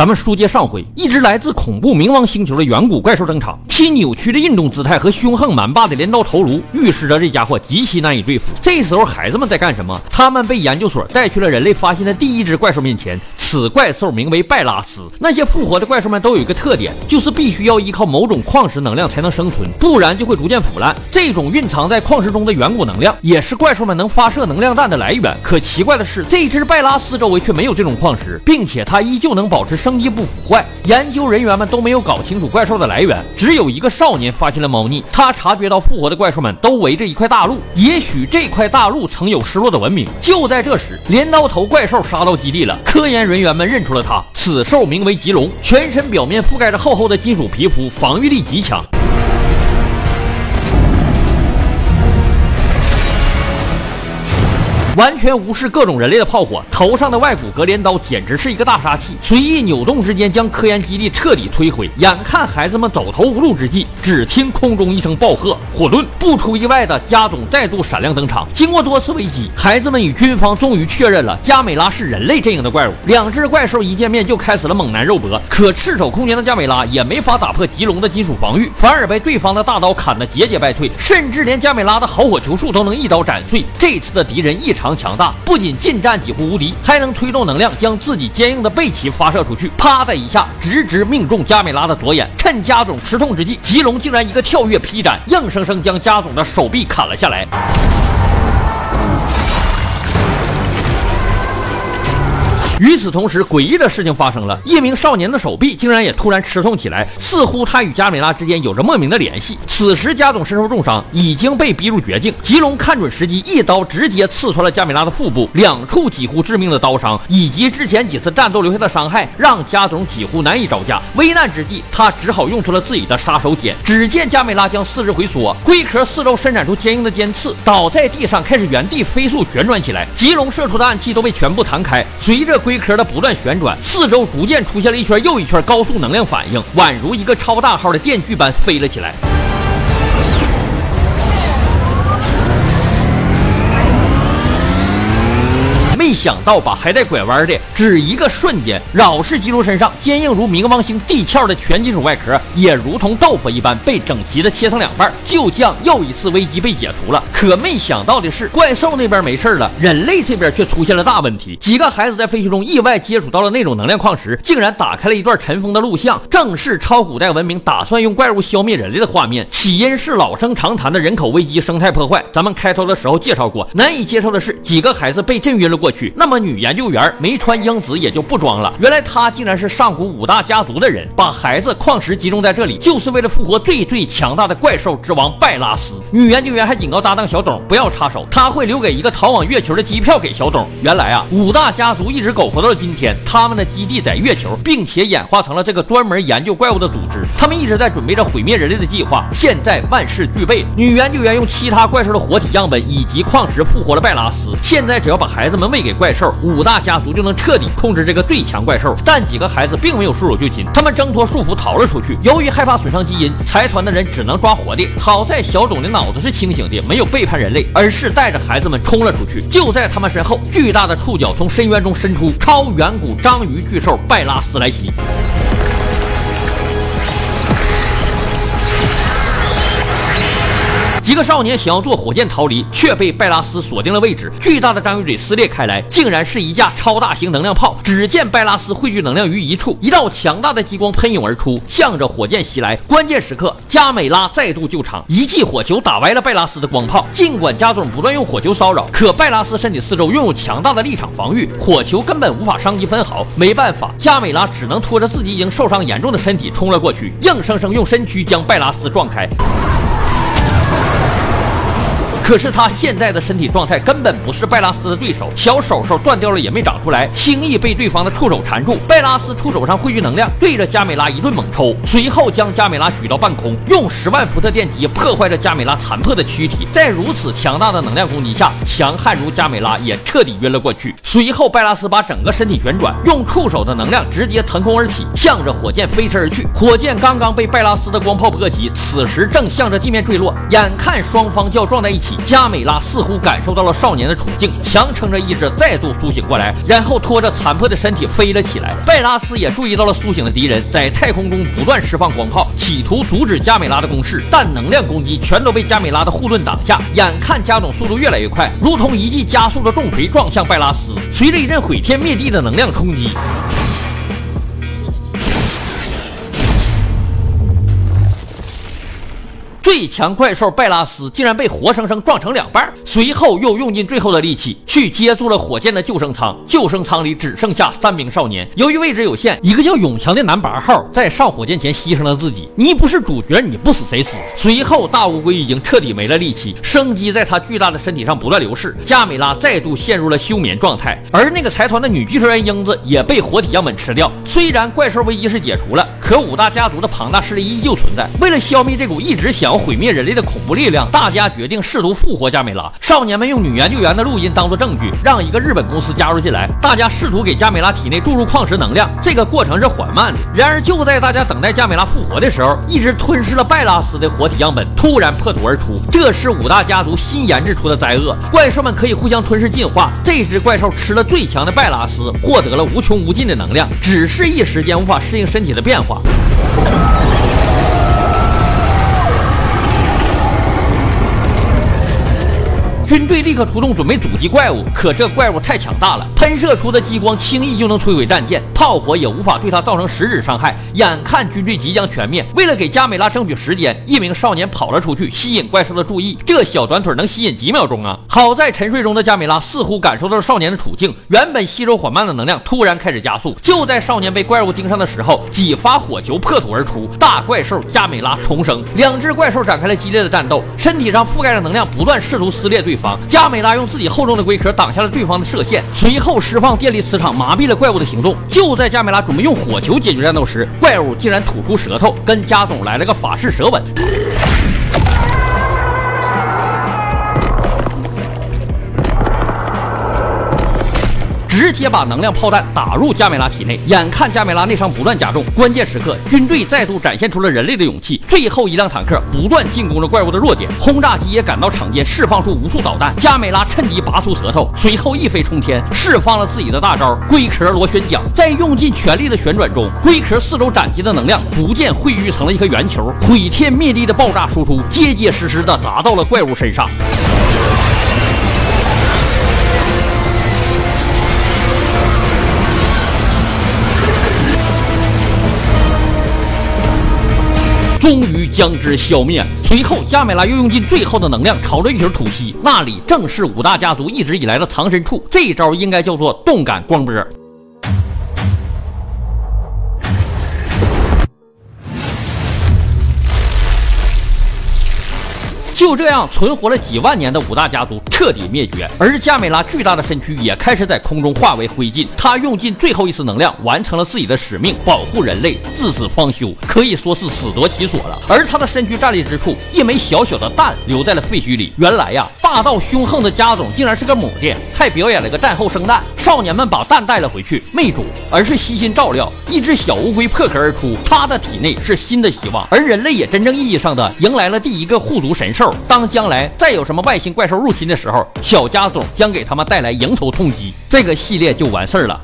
咱们书接上回，一只来自恐怖冥王星球的远古怪兽登场，其扭曲的运动姿态和凶横蛮霸的镰刀头颅，预示着这家伙极其难以对付。这时候，孩子们在干什么？他们被研究所带去了人类发现的第一只怪兽面前。此怪兽名为拜拉斯。那些复活的怪兽们都有一个特点，就是必须要依靠某种矿石能量才能生存，不然就会逐渐腐烂。这种蕴藏在矿石中的远古能量，也是怪兽们能发射能量弹的来源。可奇怪的是，这只拜拉斯周围却没有这种矿石，并且它依旧能保持生生机不腐坏。研究人员们都没有搞清楚怪兽的来源，只有一个少年发现了猫腻。他察觉到复活的怪兽们都围着一块大陆，也许这块大陆曾有失落的文明。就在这时，镰刀头怪兽杀到基地了，科研人员们认出了他。此兽名为棘龙，全身表面覆盖着厚厚的金属皮肤，防御力极强。完全无视各种人类的炮火，头上的外骨骼镰刀简直是一个大杀器，随意扭动之间将科研基地彻底摧毁。眼看孩子们走投无路之际，只听空中一声暴喝：“火遁！”不出意外的，加总再度闪亮登场。经过多次危机，孩子们与军方终于确认了加美拉是人类阵营的怪物。两只怪兽一见面就开始了猛男肉搏，可赤手空拳的加美拉也没法打破棘龙的金属防御，反而被对方的大刀砍得节节败退，甚至连加美拉的好火球术都能一刀斩碎。这次的敌人异常。常强大，不仅近战几乎无敌，还能推动能量将自己坚硬的背鳍发射出去。啪的一下，直直命中加美拉的左眼。趁加总吃痛之际，吉隆竟然一个跳跃劈斩，硬生生将加总的手臂砍了下来。与此同时，诡异的事情发生了，一名少年的手臂竟然也突然吃痛起来，似乎他与加美拉之间有着莫名的联系。此时，加总身受重伤，已经被逼入绝境。吉龙看准时机，一刀直接刺穿了加美拉的腹部，两处几乎致命的刀伤，以及之前几次战斗留下的伤害，让加总几乎难以招架。危难之际，他只好用出了自己的杀手锏。只见加美拉将四肢回缩，龟壳四周伸展出坚硬的尖刺，倒在地上开始原地飞速旋转起来。吉龙射出的暗器都被全部弹开，随着。龟龟壳的不断旋转，四周逐渐出现了一圈又一圈高速能量反应，宛如一个超大号的电锯般飞了起来。没想到吧，还带拐弯的，只一个瞬间，扰氏棘龙身上坚硬如冥王星地壳的全金属外壳，也如同豆腐一般被整齐的切成两半，就将又一次危机被解除了。可没想到的是，怪兽那边没事了，人类这边却出现了大问题。几个孩子在废墟中意外接触到了那种能量矿石，竟然打开了一段尘封的录像，正是超古代文明打算用怪物消灭人类的画面。起因是老生常谈的人口危机、生态破坏。咱们开头的时候介绍过，难以接受的是，几个孩子被震晕了过去。那么女研究员没穿英子也就不装了，原来她竟然是上古五大家族的人，把孩子矿石集中在这里，就是为了复活最最强大的怪兽之王拜拉斯。女研究员还警告搭档小董不要插手，他会留给一个逃往月球的机票给小董。原来啊，五大家族一直苟活到了今天，他们的基地在月球，并且演化成了这个专门研究怪物的组织。他们一直在准备着毁灭人类的计划，现在万事俱备。女研究员用其他怪兽的活体样本以及矿石复活了拜拉斯，现在只要把孩子们喂给。怪兽五大家族就能彻底控制这个最强怪兽，但几个孩子并没有束手就擒，他们挣脱束缚逃了出去。由于害怕损伤基因，财团的人只能抓活的。好在小董的脑子是清醒的，没有背叛人类，而是带着孩子们冲了出去。就在他们身后，巨大的触角从深渊中伸出，超远古章鱼巨兽拜拉斯来袭。几个少年想要坐火箭逃离，却被拜拉斯锁定了位置。巨大的章鱼嘴撕裂开来，竟然是一架超大型能量炮。只见拜拉斯汇聚能量于一处，一道强大的激光喷涌而出，向着火箭袭来。关键时刻，加美拉再度救场，一记火球打歪了拜拉斯的光炮。尽管加总不断用火球骚扰，可拜拉斯身体四周拥有强大的立场防御，火球根本无法伤及分毫。没办法，加美拉只能拖着自己已经受伤严重的身体冲了过去，硬生生用身躯将拜拉斯撞开。可是他现在的身体状态根本不是拜拉斯的对手，小手手断掉了也没长出来，轻易被对方的触手缠住。拜拉斯触手上汇聚能量，对着加美拉一顿猛抽，随后将加美拉举到半空，用十万伏特电击破坏着加美拉残破的躯体。在如此强大的能量攻击下，强悍如加美拉也彻底晕了过去。随后，拜拉斯把整个身体旋转，用触手的能量直接腾空而起，向着火箭飞驰而去。火箭刚刚被拜拉斯的光炮波及，此时正向着地面坠落。眼看双方就要撞在一起。加美拉似乎感受到了少年的处境，强撑着意志再度苏醒过来，然后拖着残破的身体飞了起来。拜拉斯也注意到了苏醒的敌人，在太空中不断释放光炮，企图阻止加美拉的攻势，但能量攻击全都被加美拉的护盾挡下。眼看加总速度越来越快，如同一记加速的重锤撞向拜拉斯，随着一阵毁天灭地的能量冲击。最强怪兽拜拉斯竟然被活生生撞成两半，随后又用尽最后的力气去接住了火箭的救生舱。救生舱里只剩下三名少年，由于位置有限，一个叫永强的男八号在上火箭前牺牲了自己。你不是主角，你不死谁死？随后大乌龟已经彻底没了力气，生机在他巨大的身体上不断流逝。加美拉再度陷入了休眠状态，而那个财团的女技术员英子也被活体样本吃掉。虽然怪兽危机是解除了，可五大家族的庞大势力依旧存在。为了消灭这股一直想。毁灭人类的恐怖力量，大家决定试图复活加美拉。少年们用女研究员的录音当做证据，让一个日本公司加入进来。大家试图给加美拉体内注入矿石能量，这个过程是缓慢的。然而就在大家等待加美拉复活的时候，一只吞噬了拜拉斯的活体样本突然破土而出。这是五大家族新研制出的灾厄，怪兽们可以互相吞噬进化。这只怪兽吃了最强的拜拉斯，获得了无穷无尽的能量，只是一时间无法适应身体的变化。军队立刻出动，准备阻击怪物。可这怪物太强大了，喷射出的激光轻易就能摧毁战舰，炮火也无法对它造成实质伤害。眼看军队即将全灭，为了给加美拉争取时间，一名少年跑了出去，吸引怪兽的注意。这小短腿能吸引几秒钟啊！好在沉睡中的加美拉似乎感受到了少年的处境，原本吸收缓慢的能量突然开始加速。就在少年被怪物盯上的时候，几发火球破土而出，大怪兽加美拉重生。两只怪兽展开了激烈的战斗，身体上覆盖着能量，不断试图撕裂对方。加美拉用自己厚重的龟壳挡下了对方的射线，随后释放电力磁场麻痹了怪物的行动。就在加美拉准备用火球解决战斗时，怪物竟然吐出舌头，跟加总来了个法式舌吻。直接把能量炮弹打入加美拉体内，眼看加美拉内伤不断加重，关键时刻军队再度展现出了人类的勇气。最后一辆坦克不断进攻着怪物的弱点，轰炸机也赶到场间，释放出无数导弹。加美拉趁机拔出舌头，随后一飞冲天，释放了自己的大招龟壳螺旋桨。在用尽全力的旋转中，龟壳四周斩击的能量逐渐汇聚成了一颗圆球，毁天灭地的爆炸输出结结实实的砸到了怪物身上。终于将之消灭。随后，加美拉又用尽最后的能量朝着月球吐息，那里正是五大家族一直以来的藏身处。这一招应该叫做动感光波。就这样，存活了几万年的五大家族彻底灭绝，而加美拉巨大的身躯也开始在空中化为灰烬。他用尽最后一丝能量，完成了自己的使命，保护人类，至死方休，可以说是死得其所了。而他的身躯站立之处，一枚小小的蛋留在了废墟里。原来呀，霸道凶横的家总竟然是个母的，还表演了个战后生蛋。少年们把蛋带了回去，没煮，而是悉心照料。一只小乌龟破壳而出，它的体内是新的希望，而人类也真正意义上的迎来了第一个护族神兽。当将来再有什么外星怪兽入侵的时候，小家总将给他们带来迎头痛击，这个系列就完事儿了。